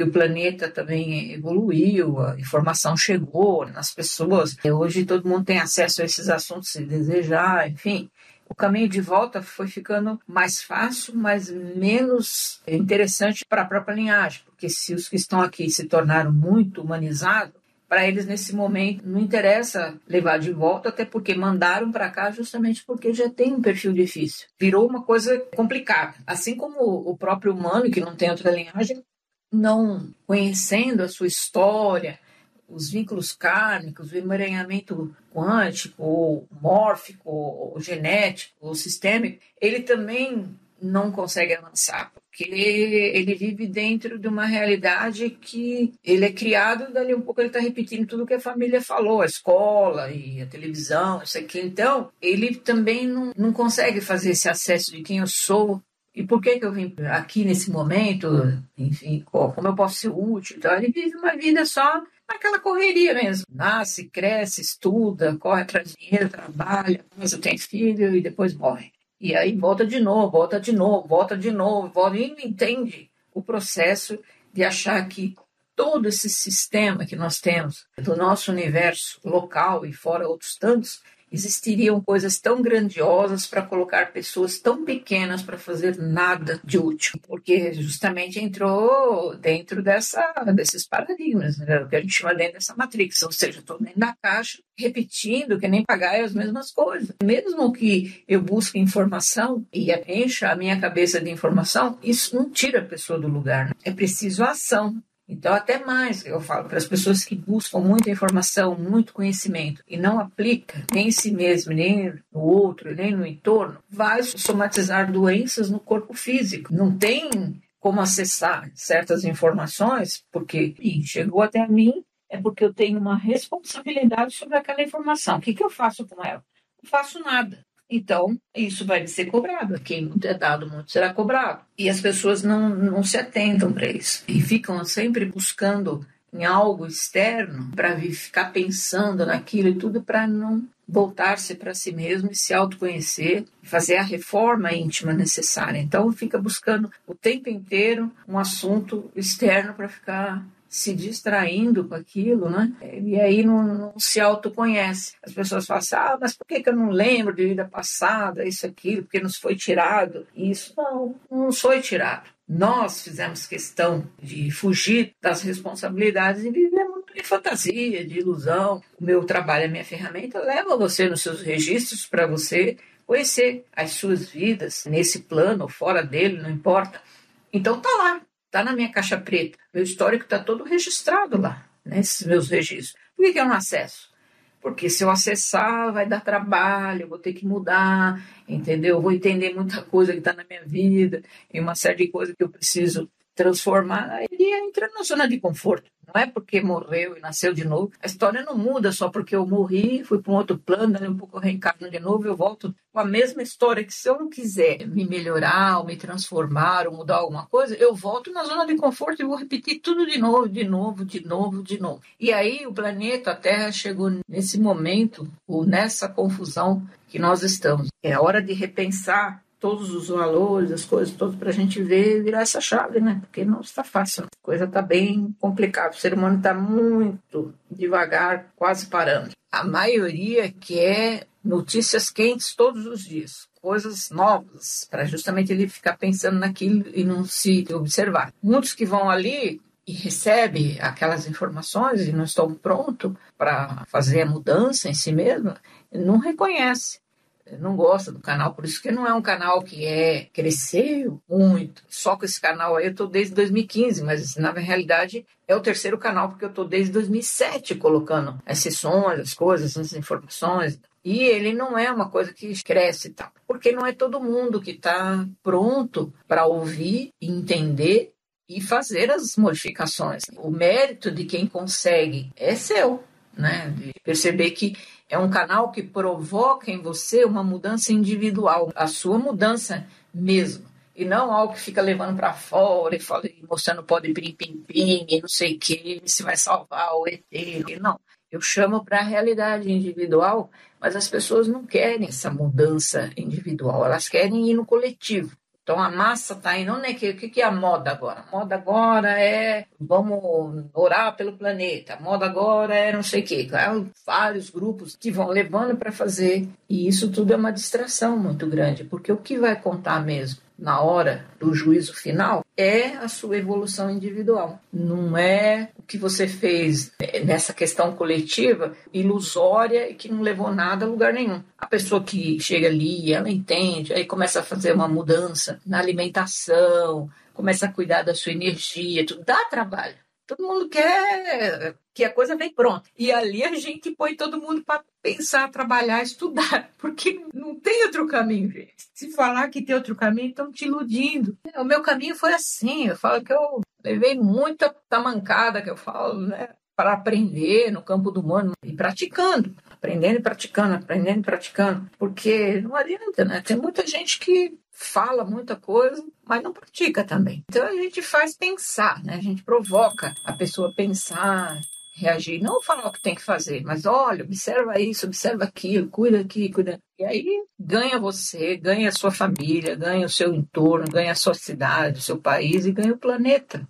porque o planeta também evoluiu, a informação chegou nas pessoas. E hoje todo mundo tem acesso a esses assuntos se desejar, enfim. O caminho de volta foi ficando mais fácil, mas menos interessante para a própria linhagem, porque se os que estão aqui se tornaram muito humanizados, para eles nesse momento não interessa levar de volta, até porque mandaram para cá justamente porque já tem um perfil difícil. Virou uma coisa complicada. Assim como o próprio humano, que não tem outra linhagem, não conhecendo a sua história, os vínculos kármicos, o emaranhamento quântico, ou mórfico, ou genético, ou sistêmico, ele também não consegue avançar, porque ele vive dentro de uma realidade que ele é criado, dali um pouco ele está repetindo tudo que a família falou, a escola e a televisão, isso aqui. Então, ele também não, não consegue fazer esse acesso de quem eu sou, e por que, que eu vim aqui nesse momento, enfim, como eu posso ser útil? Então, ele vive uma vida só naquela correria mesmo. Nasce, cresce, estuda, corre atrás de dinheiro, trabalha, mas tenho filho e depois morre. E aí volta de novo, volta de novo, volta de novo, volta e não entende o processo de achar que todo esse sistema que nós temos do nosso universo local e fora outros tantos existiriam coisas tão grandiosas para colocar pessoas tão pequenas para fazer nada de útil, porque justamente entrou dentro dessa, desses paradigmas, né, que a gente chama dentro dessa matrix, ou seja, estou dentro da caixa repetindo que nem pagar as mesmas coisas. Mesmo que eu busque informação e encha a minha cabeça de informação, isso não tira a pessoa do lugar. Né? É preciso ação. Então, até mais, eu falo para as pessoas que buscam muita informação, muito conhecimento e não aplica nem em si mesmo, nem no outro, nem no entorno, vai somatizar doenças no corpo físico. Não tem como acessar certas informações, porque chegou até mim, é porque eu tenho uma responsabilidade sobre aquela informação. O que, que eu faço com ela? Não faço nada. Então, isso vai ser cobrado. Quem não é dado muito será cobrado. E as pessoas não, não se atentam para isso. E ficam sempre buscando em algo externo para ficar pensando naquilo e tudo para não voltar-se para si mesmo e se autoconhecer, fazer a reforma íntima necessária. Então fica buscando o tempo inteiro um assunto externo para ficar se distraindo com aquilo, né? E aí não, não, se autoconhece. As pessoas falam assim, ah, mas por que, que eu não lembro de vida passada, isso, aquilo, porque nos foi tirado? Isso não, não foi tirado. Nós fizemos questão de fugir das responsabilidades e viver muito de fantasia, de ilusão. O meu trabalho, a minha ferramenta, leva você nos seus registros para você conhecer as suas vidas nesse plano, fora dele, não importa. Então tá lá, Está na minha caixa preta. Meu histórico está todo registrado lá, nesses né, meus registros. Por que, que eu não acesso? Porque se eu acessar, vai dar trabalho, vou ter que mudar, entendeu? Vou entender muita coisa que está na minha vida, e uma série de coisas que eu preciso transformar. Aí entra na zona de conforto. Não é porque morreu e nasceu de novo. A história não muda só porque eu morri, fui para um outro plano, daí um pouco reencarno de novo, eu volto com a mesma história. Que se eu não quiser me melhorar, ou me transformar, ou mudar alguma coisa, eu volto na zona de conforto e vou repetir tudo de novo, de novo, de novo, de novo. E aí o planeta, a Terra, chegou nesse momento, ou nessa confusão que nós estamos. É hora de repensar todos os valores, as coisas todas para a gente ver virar essa chave, né? Porque não está fácil, a coisa está bem complicada. O ser humano está muito devagar, quase parando. A maioria quer notícias quentes todos os dias, coisas novas, para justamente ele ficar pensando naquilo e não se observar. Muitos que vão ali e recebem aquelas informações e não estão prontos para fazer a mudança em si mesmo, não reconhece não gosta do canal, por isso que não é um canal que é cresceu muito. Só com esse canal aí eu estou desde 2015, mas na realidade é o terceiro canal porque eu estou desde 2007 colocando as sessões, as coisas, as informações. E ele não é uma coisa que cresce e tal, porque não é todo mundo que está pronto para ouvir, entender e fazer as modificações. O mérito de quem consegue é seu, né? De perceber que é um canal que provoca em você uma mudança individual, a sua mudança mesmo. E não algo que fica levando para fora e, fala, mostrando pó de pim-pim-pim e não sei o que, se vai salvar o ET. Não. Eu chamo para a realidade individual, mas as pessoas não querem essa mudança individual, elas querem ir no coletivo. Então a massa está indo, onde é que, o que é a moda agora? A moda agora é vamos orar pelo planeta, a moda agora é não sei o quê. Vários grupos que vão levando para fazer, e isso tudo é uma distração muito grande, porque o que vai contar mesmo? Na hora do juízo final é a sua evolução individual. Não é o que você fez nessa questão coletiva ilusória e que não levou nada a lugar nenhum. A pessoa que chega ali, ela entende, aí começa a fazer uma mudança na alimentação, começa a cuidar da sua energia, tudo dá trabalho. Todo mundo quer que a coisa vem pronta. E ali a gente põe todo mundo para pensar, trabalhar, estudar, porque não tem outro caminho, gente. Se falar que tem outro caminho, estão te iludindo. O meu caminho foi assim. Eu falo que eu levei muita tamancada, que eu falo, né? Para aprender no campo do humano e praticando aprendendo e praticando, aprendendo e praticando, porque não adianta, né? Tem muita gente que fala muita coisa, mas não pratica também. Então a gente faz pensar, né? A gente provoca a pessoa pensar, reagir, não falar o que tem que fazer, mas olha, observa isso, observa aquilo, cuida aqui, cuida. E aí ganha você, ganha a sua família, ganha o seu entorno, ganha a sua cidade, o seu país e ganha o planeta.